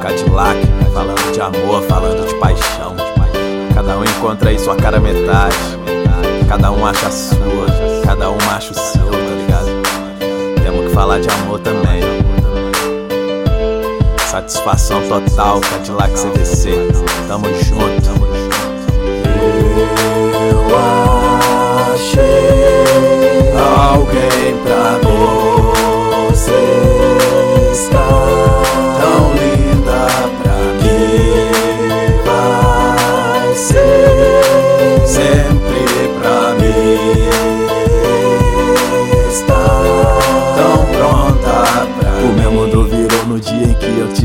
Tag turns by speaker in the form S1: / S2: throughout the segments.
S1: Cadillac, né? falando de amor, falando de paixão. Cada um encontra aí sua cara metade. Cada um acha a sua, cada um acha o seu, tá ligado? Temos que falar de amor também. Satisfação total, Cadillac CVC. Tamo junto.
S2: Eu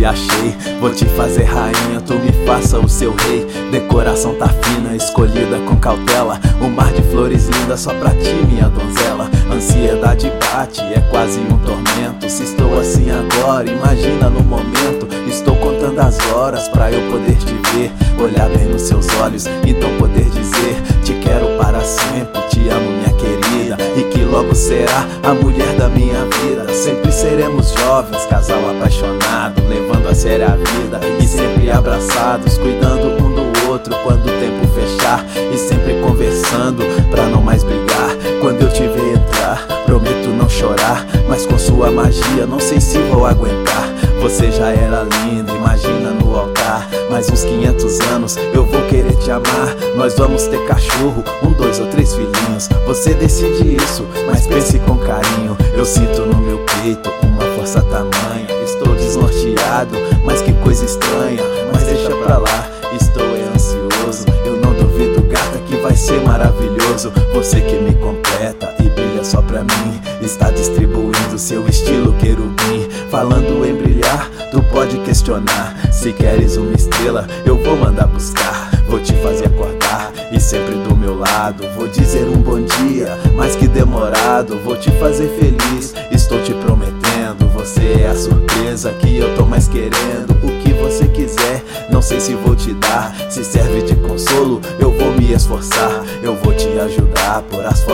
S2: achei.
S1: Vou te fazer rainha, tu me faça o seu rei. Decoração tá fina, escolhida com cautela. Um mar de flores lindas só pra ti, minha donzela. Ansiedade bate, é quase um tormento. Se estou assim agora, imagina no momento. Estou contando as horas pra eu poder te ver. Olhar bem nos seus olhos, então poder dizer: Te quero para sempre, E que logo será a mulher da minha vida. Sempre seremos jovens, casal apaixonado, levando a sério a vida. E sempre abraçados, cuidando um do outro quando o tempo fechar. E sempre conversando pra não mais brigar. Quando eu te ver entrar, prometo não chorar. Mas com sua magia, não sei se vou aguentar. Você já era linda, imagina no altar. Mais uns 500 anos eu vou querer te amar. Nós vamos ter cachorro, um, dois ou três filhinhos. Você decide isso, mas pense com carinho. Eu sinto no meu peito uma força tamanha. Estou desnorteado, mas que coisa estranha. Mas deixa pra lá, estou ansioso. Eu não duvido, gata, que vai ser maravilhoso. Você que me completa e brilha só pra mim. Está distribuindo seu estilo querubim. Falando em brilhar, tu pode questionar. Se queres uma estrela, eu vou mandar buscar. Vou te fazer acordar e sempre do meu lado. Vou dizer um bom dia, mais que demorado. Vou te fazer feliz, estou te prometendo. Você é a surpresa que eu tô mais querendo. O que você quiser, não sei se vou te dar. Se serve de consolo, eu vou me esforçar. Eu vou te ajudar, por as mural.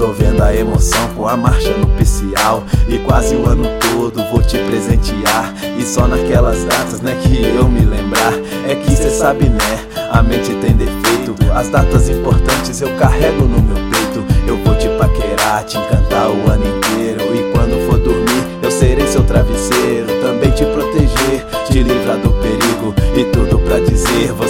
S1: Tô vendo a emoção com a marcha nupcial. E quase o ano todo vou te presentear. E só naquelas datas, né, que eu me lembrar. É que cê sabe, né? A mente tem defeito. As datas importantes eu carrego no meu peito. Eu vou te paquerar, te encantar o ano inteiro. E quando for dormir, eu serei seu travesseiro. Também te proteger, te livrar do perigo. E tudo pra dizer: você?